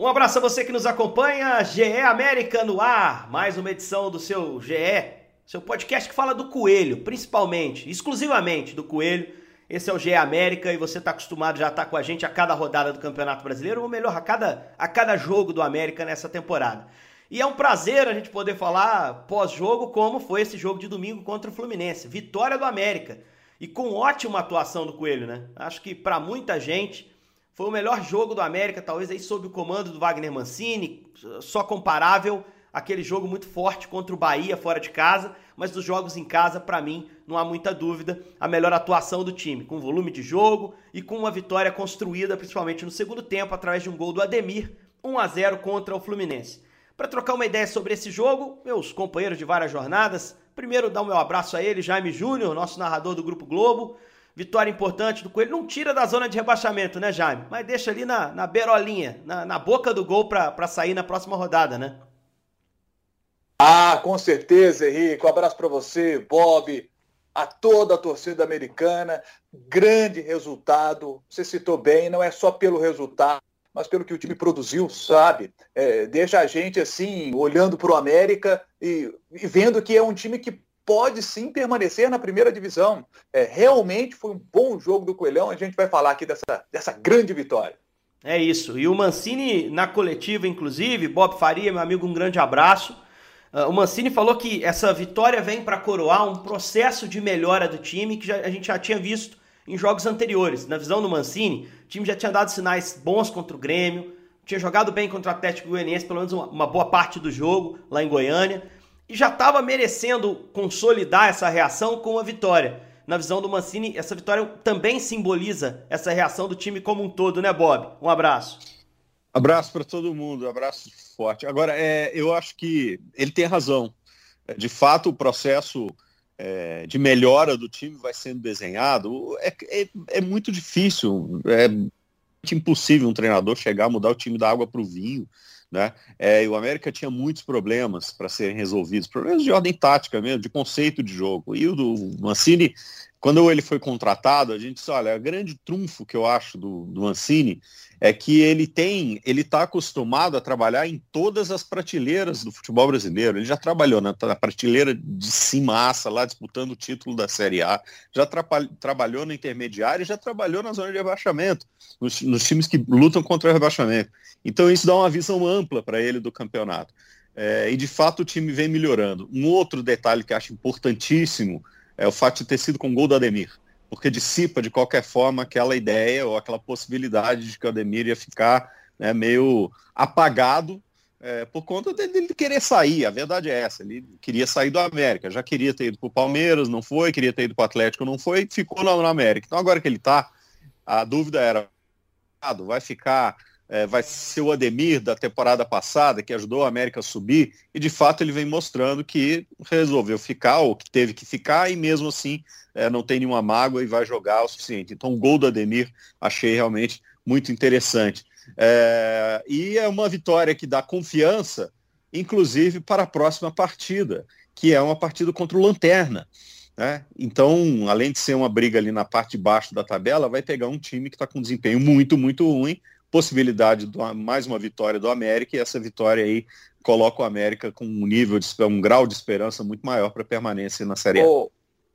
Um abraço a você que nos acompanha, GE América no ar, mais uma edição do seu GE, seu podcast que fala do Coelho, principalmente, exclusivamente do Coelho. Esse é o GE América e você está acostumado já a estar tá com a gente a cada rodada do Campeonato Brasileiro, ou melhor, a cada, a cada jogo do América nessa temporada. E é um prazer a gente poder falar pós-jogo como foi esse jogo de domingo contra o Fluminense. Vitória do América. E com ótima atuação do Coelho, né? Acho que para muita gente foi o melhor jogo do América, talvez aí sob o comando do Wagner Mancini, só comparável aquele jogo muito forte contra o Bahia fora de casa, mas dos jogos em casa, para mim, não há muita dúvida, a melhor atuação do time, com volume de jogo e com uma vitória construída principalmente no segundo tempo através de um gol do Ademir, 1 a 0 contra o Fluminense. Para trocar uma ideia sobre esse jogo, meus companheiros de várias jornadas, primeiro dar o meu abraço a ele, Jaime Júnior, nosso narrador do Grupo Globo, Vitória importante do Coelho. Não tira da zona de rebaixamento, né, Jaime? Mas deixa ali na, na beirolinha, na, na boca do gol para sair na próxima rodada, né? Ah, com certeza, Henrique. Um abraço para você, Bob, a toda a torcida americana. Grande resultado. Você citou bem, não é só pelo resultado, mas pelo que o time produziu, sabe? É, deixa a gente assim, olhando para o América e, e vendo que é um time que pode sim permanecer na primeira divisão. É, realmente foi um bom jogo do Coelhão. A gente vai falar aqui dessa, dessa grande vitória. É isso. E o Mancini, na coletiva, inclusive, Bob Faria, meu amigo, um grande abraço. Uh, o Mancini falou que essa vitória vem para coroar um processo de melhora do time que já, a gente já tinha visto em jogos anteriores. Na visão do Mancini, o time já tinha dado sinais bons contra o Grêmio, tinha jogado bem contra o Atlético Goianiense, pelo menos uma, uma boa parte do jogo lá em Goiânia e já estava merecendo consolidar essa reação com uma vitória. Na visão do Mancini, essa vitória também simboliza essa reação do time como um todo, né, Bob? Um abraço. Abraço para todo mundo, abraço forte. Agora, é, eu acho que ele tem razão. É, de fato, o processo é, de melhora do time vai sendo desenhado. É, é, é muito difícil, é impossível um treinador chegar mudar o time da água para o vinho. Né? É, e o América tinha muitos problemas para serem resolvidos, problemas de ordem tática mesmo, de conceito de jogo. E o do Mancini, quando ele foi contratado, a gente disse, olha, o grande trunfo que eu acho do, do Mancini é que ele tem, ele está acostumado a trabalhar em todas as prateleiras do futebol brasileiro. Ele já trabalhou na, na prateleira de cimaça, lá disputando o título da Série A, já tra trabalhou no intermediário e já trabalhou na zona de rebaixamento, nos, nos, times que lutam contra o rebaixamento. Então isso dá uma visão ampla para ele do campeonato. É, e de fato o time vem melhorando. Um outro detalhe que acho importantíssimo é o fato de ter sido com o gol do Ademir porque dissipa de qualquer forma aquela ideia ou aquela possibilidade de que o Ademir ia ficar né, meio apagado é, por conta dele querer sair. A verdade é essa, ele queria sair do América, já queria ter ido para o Palmeiras, não foi, queria ter ido para o Atlético, não foi, ficou no, no América. Então agora que ele está, a dúvida era, vai ficar é, vai ser o Ademir da temporada passada, que ajudou a América a subir, e de fato ele vem mostrando que resolveu ficar, ou que teve que ficar, e mesmo assim é, não tem nenhuma mágoa e vai jogar o suficiente. Então o gol do Ademir achei realmente muito interessante. É, e é uma vitória que dá confiança, inclusive para a próxima partida, que é uma partida contra o Lanterna. Né? Então, além de ser uma briga ali na parte de baixo da tabela, vai pegar um time que está com desempenho muito, muito ruim, possibilidade de mais uma vitória do América e essa vitória aí coloca o América com um nível de um grau de esperança muito maior para permanência na Série A. Ô,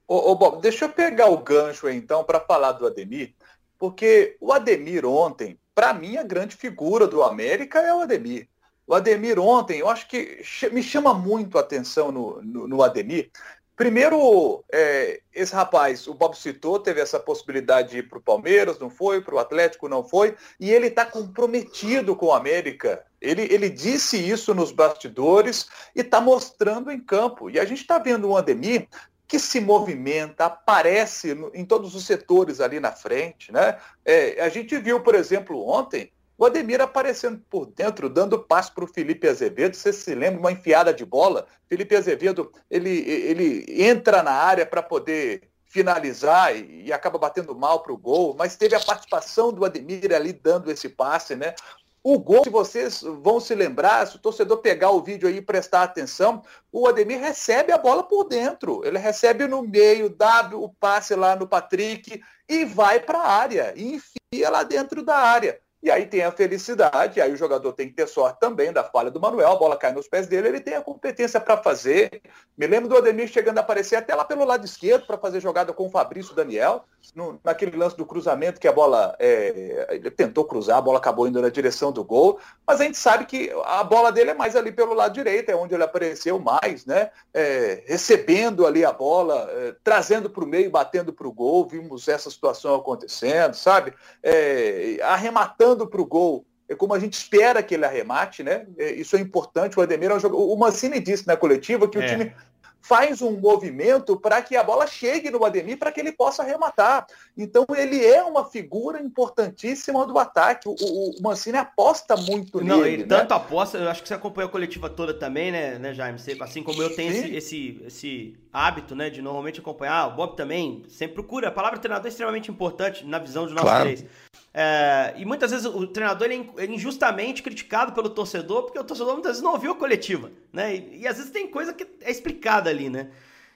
ô, ô, Bob, deixa eu pegar o gancho então para falar do Ademir, porque o Ademir ontem, para mim a grande figura do América é o Ademir. O Ademir ontem, eu acho que me chama muito a atenção no, no, no Ademir, Primeiro, é, esse rapaz, o Bob citou, teve essa possibilidade de ir para o Palmeiras, não foi, para o Atlético não foi, e ele está comprometido com o América. Ele, ele disse isso nos bastidores e está mostrando em campo. E a gente está vendo o Ademir que se movimenta, aparece no, em todos os setores ali na frente. Né? É, a gente viu, por exemplo, ontem, o Ademir aparecendo por dentro, dando passo para o Felipe Azevedo. Você se lembra uma enfiada de bola? Felipe Azevedo, ele, ele entra na área para poder finalizar e, acaba batendo mal para o gol, mas teve a participação do Ademir ali dando esse passe, né? O gol, se vocês vão se lembrar, se o torcedor pegar o vídeo aí e prestar atenção, o Ademir recebe a bola por dentro. Ele recebe no meio, dá o passe lá no Patrick e vai para a área, e enfia lá dentro da área. E aí tem a felicidade, aí o jogador tem que ter sorte também da falha do Manuel, a bola cai nos pés dele, ele tem a competência para fazer. Me lembro do Ademir chegando a aparecer até lá pelo lado esquerdo para fazer jogada com o Fabrício Daniel, no, naquele lance do cruzamento que a bola, é, ele tentou cruzar, a bola acabou indo na direção do gol, mas a gente sabe que a bola dele é mais ali pelo lado direito, é onde ele apareceu mais, né? É, recebendo ali a bola, é, trazendo para o meio, batendo para o gol, vimos essa situação acontecendo, sabe? É, arrematando arremando para o gol é como a gente espera que ele arremate, né? É, isso é importante. O Ademir é um jogador. O Mancini disse na coletiva que é. o time faz um movimento para que a bola chegue no Ademir para que ele possa arrematar. Então ele é uma figura importantíssima do ataque. O, o, o Mancini aposta muito Não, nele. Ele né? tanto aposta, eu acho que você acompanhou a coletiva toda também, né, né Jaime? Você, assim como eu tenho esse, esse, esse, hábito, né, de normalmente acompanhar, o Bob também sempre procura. A palavra treinador é extremamente importante na visão de nós claro. três. É, e muitas vezes o treinador é, é injustamente criticado pelo torcedor, porque o torcedor muitas vezes não ouviu a coletiva, né? E, e, às vezes tem coisa que é explicada ali, né?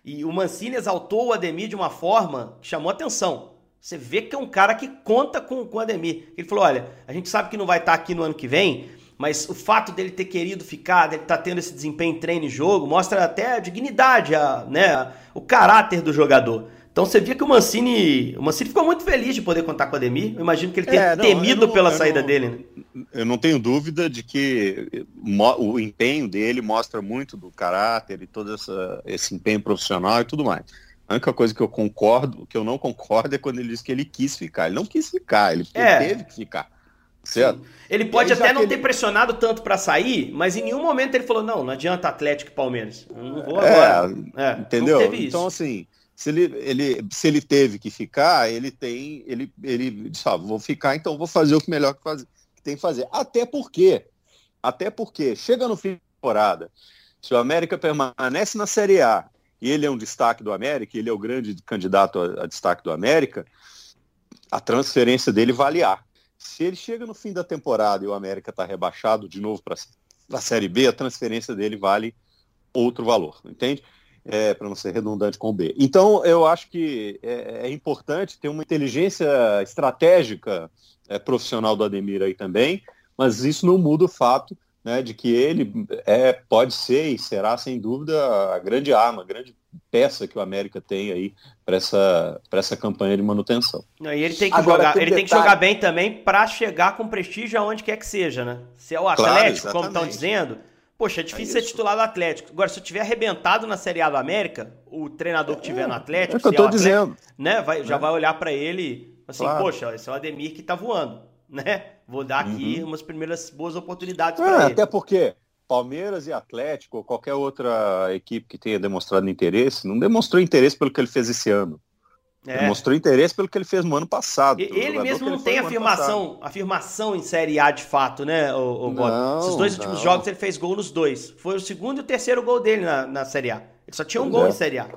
E o Mancini exaltou o Ademir de uma forma que chamou atenção. Você vê que é um cara que conta com, com o Ademir. Ele falou: olha, a gente sabe que não vai estar aqui no ano que vem, mas o fato dele ter querido ficar, dele estar tá tendo esse desempenho em treino e jogo, mostra até a dignidade, a, né, o caráter do jogador. Então você via que o Mancini, o Mancini ficou muito feliz de poder contar com o Ademir. Eu imagino que ele tenha é, não, temido não, pela saída não, dele. Né? Eu não tenho dúvida de que o empenho dele mostra muito do caráter e todo essa, esse empenho profissional e tudo mais. A única coisa que eu concordo, que eu não concordo é quando ele diz que ele quis ficar. Ele não quis ficar, ele, é. teve que ficar. Certo? Ele pode até não ele... ter pressionado tanto para sair, mas em nenhum momento ele falou: não, não adianta Atlético e Palmeiras. Eu não vou é, agora. É, entendeu? Então, assim, se ele, ele, se ele teve que ficar, ele tem, ele, ele disse, ah, vou ficar, então vou fazer o que melhor que, faz, que tem que fazer. Até porque, até porque, chega no fim da temporada, se o América permanece na Série A e ele é um destaque do América, ele é o grande candidato a, a destaque do América, a transferência dele vale A. Se ele chega no fim da temporada e o América está rebaixado de novo para a Série B, a transferência dele vale outro valor, entende? É, para não ser redundante com o B. Então, eu acho que é, é importante ter uma inteligência estratégica é, profissional do Ademir aí também, mas isso não muda o fato né, de que ele é, pode ser e será, sem dúvida, a grande arma, a grande peça que o América tem aí para essa, essa campanha de manutenção. Não, e ele tem que, Agora, jogar, tem ele tem que jogar bem também para chegar com prestígio aonde quer que seja, né? Se é o Atlético, claro, como estão dizendo, Poxa, é difícil é ser titular do Atlético. Agora, se eu tiver arrebentado na Série A do América, o treinador que tiver no é, Atlético, é que eu tô Atlético, dizendo. Né, vai, já é. vai olhar para ele assim, claro. poxa, esse é o Ademir que tá voando, né? Vou dar aqui uhum. umas primeiras boas oportunidades é, para ele. Até porque Palmeiras e Atlético, ou qualquer outra equipe que tenha demonstrado interesse, não demonstrou interesse pelo que ele fez esse ano. É. Mostrou interesse pelo que ele fez no ano passado. Ele mesmo não tem afirmação, afirmação em Série A de fato, né, o, o não, Esses dois últimos jogos ele fez gol nos dois. Foi o segundo e o terceiro gol dele na, na Série A. Ele só tinha um pois gol é. em Série A.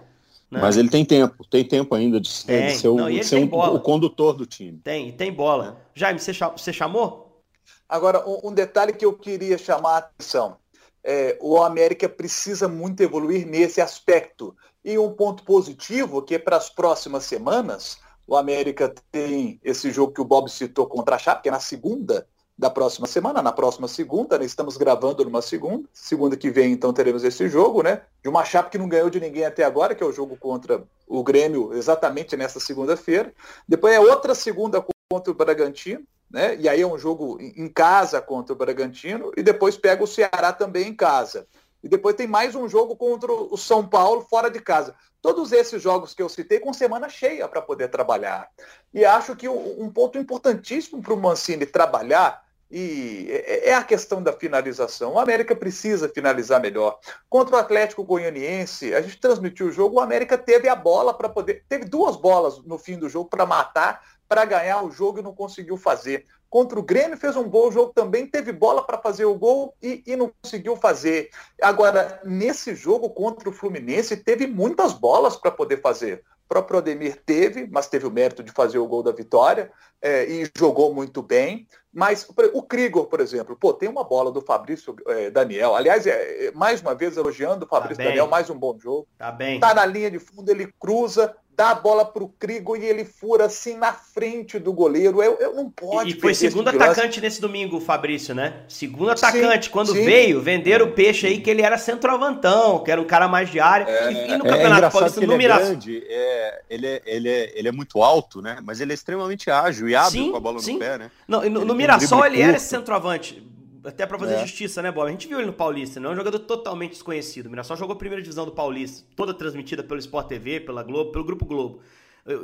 Né? Mas ele tem tempo, tem tempo ainda de, tem. de ser, o, não, de ser um, o condutor do time. Tem, tem bola. É. Jaime, você, você chamou? Agora, um, um, detalhe que eu queria chamar a atenção. É, o América precisa muito evoluir nesse aspecto. E um ponto positivo, que é para as próximas semanas, o América tem esse jogo que o Bob citou contra a Chape, que é na segunda da próxima semana, na próxima segunda, né? estamos gravando numa segunda, segunda que vem então teremos esse jogo, né? De uma Chape que não ganhou de ninguém até agora, que é o jogo contra o Grêmio, exatamente nessa segunda-feira. Depois é outra segunda contra o Bragantino, né? E aí é um jogo em casa contra o Bragantino, e depois pega o Ceará também em casa e depois tem mais um jogo contra o São Paulo fora de casa. Todos esses jogos que eu citei com semana cheia para poder trabalhar. E acho que um ponto importantíssimo para o Mancini trabalhar e é, é a questão da finalização. O América precisa finalizar melhor. Contra o Atlético Goianiense, a gente transmitiu o jogo, o América teve a bola para poder. Teve duas bolas no fim do jogo para matar, para ganhar o jogo e não conseguiu fazer. Contra o Grêmio fez um bom jogo também, teve bola para fazer o gol e, e, não conseguiu fazer. Agora, nesse jogo contra o Fluminense, teve muitas bolas para poder fazer. O próprio Ademir teve, mas teve o mérito de fazer o gol da vitória é, e jogou muito bem. Mas o Krigor, por exemplo, pô, tem uma bola do Fabrício é, Daniel. Aliás, é, mais uma vez elogiando o Fabrício tá Daniel, mais um bom jogo. Tá bem. Tá na linha de fundo, ele cruza, dá a bola para o Crigo e ele fura assim na frente do goleiro. Eu, eu não pode. E foi segundo atacante nesse domingo, Fabrício, né? Segundo atacante. Sim, Quando sim. veio, venderam o peixe aí que ele era centroavantão, que era um cara mais de área. É, e, no é, Campeonato é Paulista, no Mirassol. É grande, é, ele, é, ele, é, ele é muito alto, né? Mas ele é extremamente ágil e abre sim, com a bola no pé, né? Não, no, no Mirassol ele era esse centroavante até para fazer é. justiça, né, Bob? A gente viu ele no Paulista, não é um jogador totalmente desconhecido. O Mirassol jogou a primeira divisão do Paulista, toda transmitida pelo Sport TV, pela Globo, pelo Grupo Globo.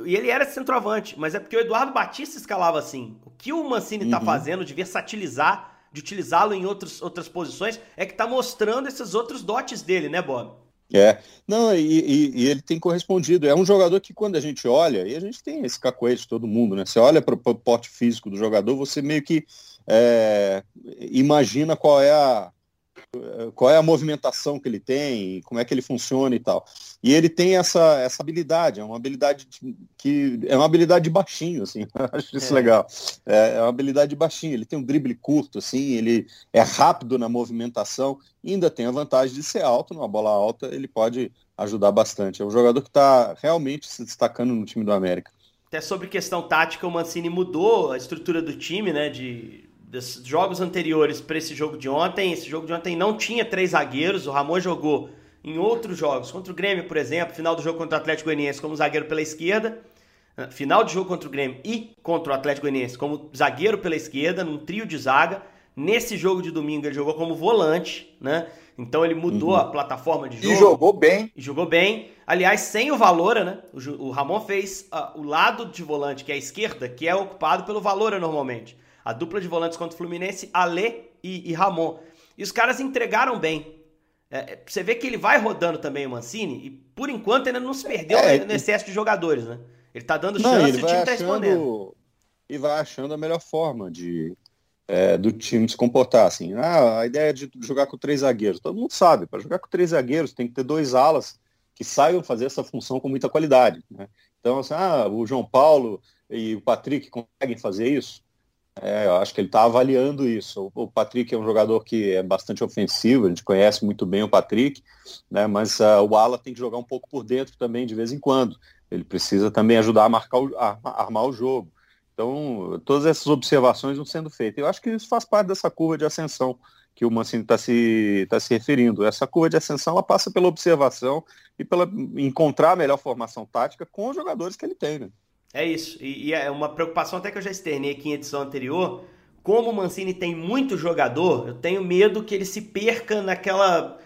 E ele era centroavante, mas é porque o Eduardo Batista escalava assim. O que o Mancini está uhum. fazendo de versatilizar, de utilizá-lo em outros, outras posições, é que está mostrando esses outros dotes dele, né, Bob? É, não, e, e, e, ele tem correspondido. É um jogador que quando a gente olha, e a gente tem esse cacoete de todo mundo, né? Você olha para o porte físico do jogador, você meio que é, imagina qual é a qual é a movimentação que ele tem, como é que ele funciona e tal. E ele tem essa, essa habilidade, é uma habilidade que é uma habilidade de baixinho, assim, acho isso é. legal. É, é, uma habilidade de baixinho, ele tem um drible curto, assim, ele é rápido na movimentação, ainda tem a vantagem de ser alto, numa bola alta ele pode ajudar bastante. É um jogador que está realmente se destacando no time do América. Até sobre questão tática, o Mancini mudou a estrutura do time, né, de dos jogos anteriores para esse jogo de ontem. Esse jogo de ontem não tinha três zagueiros. O Ramon jogou em outros jogos, contra o Grêmio, por exemplo, final do jogo contra o Atlético Goianiense como zagueiro pela esquerda, ah, final de jogo contra o Grêmio e contra o Atlético Goianiense como zagueiro pela esquerda, num trio de zaga. Nesse jogo de domingo ele jogou como volante, né? Então ele mudou uhum. a plataforma de jogo. E jogou bem. E jogou bem. Aliás, sem o Valora, né? O, o Ramon fez uh, o lado de volante, que é a esquerda, que é ocupado pelo Valora normalmente. A dupla de volantes contra o Fluminense, Ale e, e Ramon. E os caras entregaram bem. É, é, você vê que ele vai rodando também o Mancini e por enquanto ainda não se perdeu é, no excesso de jogadores, né? Ele tá dando não, chance e o time tá respondendo. E vai achando a melhor forma de, é, do time se comportar. Assim, ah, a ideia de jogar com três zagueiros. Todo mundo sabe, para jogar com três zagueiros tem que ter dois alas que saibam fazer essa função com muita qualidade. Né? Então, assim, ah, o João Paulo e o Patrick conseguem fazer isso? É, eu acho que ele está avaliando isso. O, Patrick é um jogador que é bastante ofensivo, a gente conhece muito bem o Patrick, né, mas uh, o Ala tem que jogar um pouco por dentro também de vez em quando. Ele precisa também ajudar a, marcar o, a, a armar o jogo. Então, todas essas observações vão sendo feitas. Eu acho que isso faz parte dessa curva de ascensão que o Mancini está se, tá se referindo. Essa curva de ascensão ela passa pela observação e pela encontrar a melhor formação tática com os jogadores que ele tem. Né? É isso. E, e, é uma preocupação até que eu já externei aqui em edição anterior. Como o Mancini tem muito jogador, eu tenho medo que ele se perca naquela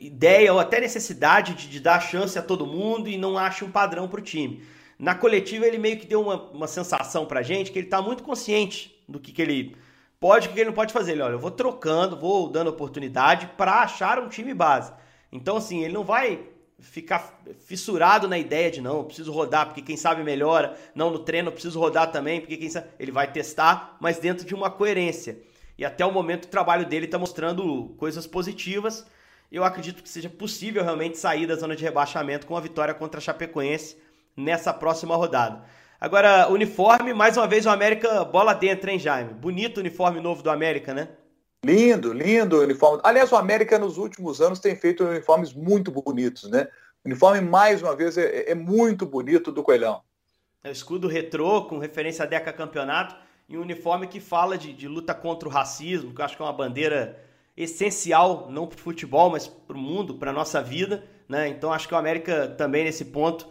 ideia ou até necessidade de, de dar chance a todo mundo e não ache um padrão para o time. Na coletiva ele meio que deu uma, uma sensação pra gente que ele está muito consciente do que, que ele pode e o que ele não pode fazer. Ele, olha, eu vou trocando, vou dando oportunidade para achar um time base. Então, assim, ele não vai ficar fissurado na ideia de não, preciso rodar porque quem sabe melhora, não no treino preciso rodar também porque quem sabe ele vai testar, mas dentro de uma coerência. E até o momento o trabalho dele está mostrando coisas positivas. Eu acredito que seja possível realmente sair da zona de rebaixamento com a vitória contra a Chapecoense nessa próxima rodada. Agora, uniforme, mais uma vez o América bola dentro, hein, Jaime? Bonito uniforme novo do América, né? Lindo, lindo o uniforme. Aliás, o América nos últimos anos tem feito uniformes muito bonitos, né? O uniforme, mais uma vez, é, é muito bonito do Coelhão. É o escudo retrô, com referência a Deca Campeonato, e um uniforme que fala de, de luta contra o racismo, que eu acho que é uma bandeira essencial, não para o futebol, mas para o mundo, para a nossa vida. Né? Então acho que o América também, nesse ponto,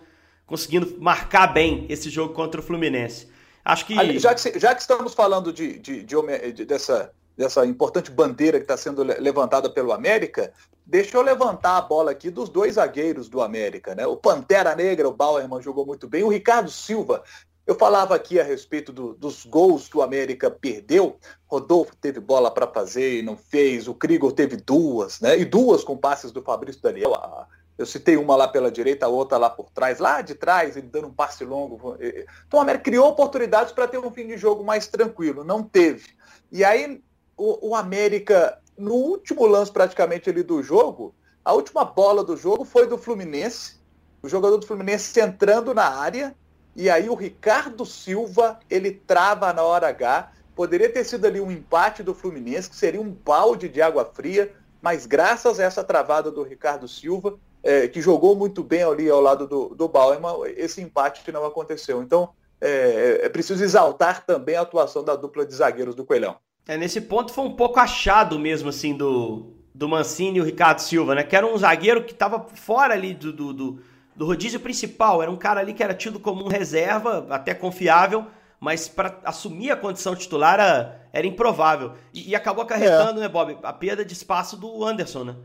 conseguindo marcar bem esse jogo contra o Fluminense. Acho que. Já que, já que estamos falando de, de, de, de dessa dessa importante bandeira que está sendo levantada pelo América, deixa eu levantar a bola aqui dos dois zagueiros do América, né? O Pantera Negra, o Bauerman jogou muito bem, o Ricardo Silva. Eu falava aqui a respeito do, dos gols que o América perdeu. Rodolfo teve bola para fazer e não fez. O Krigor teve duas, né? E duas com passes do Fabrício Daniel. Eu citei uma lá pela direita, a outra lá por trás, lá de trás, ele dando um passe longo. Então o América criou oportunidades para ter um fim de jogo mais tranquilo, não teve. E aí o, o América, no último lance praticamente ali do jogo, a última bola do jogo foi do Fluminense, o jogador do Fluminense entrando na área, e aí o Ricardo Silva, ele trava na hora H, poderia ter sido ali um empate do Fluminense, que seria um balde de água fria, mas graças a essa travada do Ricardo Silva, é, que jogou muito bem ali ao lado do, do Bauerman, esse empate não aconteceu. Então, é, é preciso exaltar também a atuação da dupla de zagueiros do Coelhão. É, nesse ponto foi um pouco achado mesmo, assim, do, do Mancini e o Ricardo Silva, né? Que era um zagueiro que estava fora ali do, do, do, do, rodízio principal. Era um cara ali que era tido como um reserva, até confiável, mas para assumir a condição titular era, era improvável. E, e acabou acarretando, é. né, Bob, a perda de espaço do Anderson, né?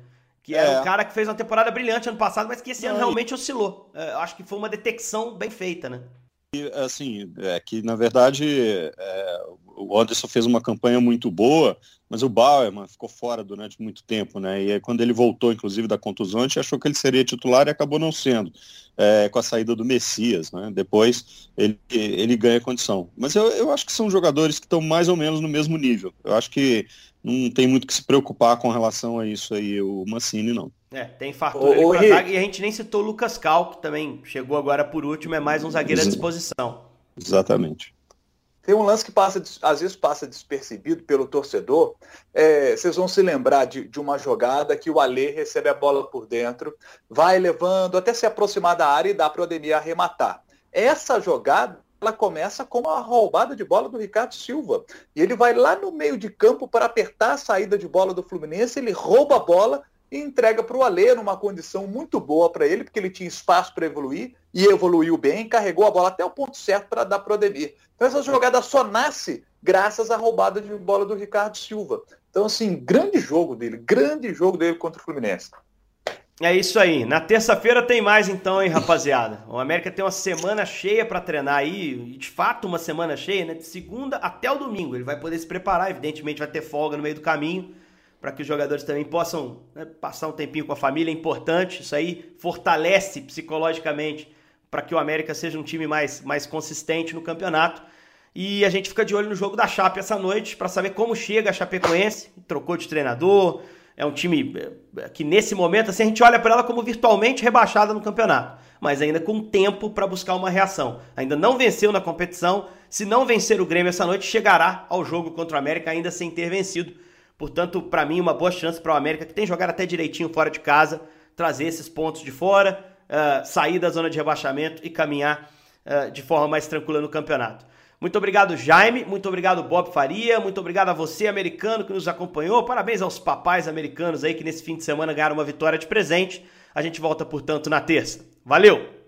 Que era é. um cara que fez uma temporada brilhante ano passado, mas que esse Não, ano realmente oscilou. É, acho que foi uma detecção bem feita, né? assim, é que na verdade é, o Anderson fez uma campanha muito boa, mas o Bauerman ficou fora durante muito tempo, né? E aí, quando ele voltou, inclusive, da contusão, a gente achou que ele seria titular e acabou não sendo, é, com a saída do Messias, né? Depois ele, ele ganha condição. Mas eu, eu acho que são jogadores que estão mais ou menos no mesmo nível. Eu acho que não tem muito que se preocupar com relação a isso aí, o Mancini, não. É, tem fartura ô, ô, e a gente nem citou o Lucas Cal, que também chegou agora por último, é mais um zagueiro à disposição. Exatamente. Tem um lance que passa, às vezes passa despercebido pelo torcedor. É, vocês vão se lembrar de, de, uma jogada que o Alê recebe a bola por dentro, vai levando até se aproximar da área e dá para o Ademir arrematar. Essa jogada ela começa com a roubada de bola do Ricardo Silva. E ele vai lá no meio de campo para apertar a saída de bola do Fluminense, ele rouba a bola e entrega para o Alê numa condição muito boa para ele, porque ele tinha espaço para evoluir e evoluiu bem, carregou a bola até o ponto certo para dar para o Ademir. Então essa jogada só nasce graças à roubada de bola do Ricardo Silva. Então, assim, grande jogo dele, grande jogo dele contra o Fluminense. É isso aí. Na terça-feira tem mais então, hein, rapaziada. O América tem uma semana cheia para treinar aí, de fato uma semana cheia, né? De segunda até o domingo. Ele vai poder se preparar, evidentemente vai ter folga no meio do caminho, para que os jogadores também possam né, passar um tempinho com a família, é importante. Isso aí fortalece psicologicamente para que o América seja um time mais, mais consistente no campeonato. E a gente fica de olho no jogo da Chape essa noite para saber como chega a Chapecoense. Trocou de treinador, é um time é, que nesse momento assim, a gente olha para ela como virtualmente rebaixada no campeonato, mas ainda com tempo para buscar uma reação. Ainda não venceu na competição, se não vencer o Grêmio essa noite, chegará ao jogo contra o América ainda sem ter vencido. Portanto, para mim, uma boa chance para o América, que tem jogado até direitinho fora de casa, trazer esses pontos de fora, uh, sair da zona de rebaixamento e caminhar uh, de forma mais tranquila no campeonato. Muito obrigado, Jaime. Muito obrigado, Bob Faria. Muito obrigado a você, americano, que nos acompanhou. Parabéns aos papais americanos aí que nesse fim de semana ganharam uma vitória de presente. A gente volta, portanto, na terça. Valeu!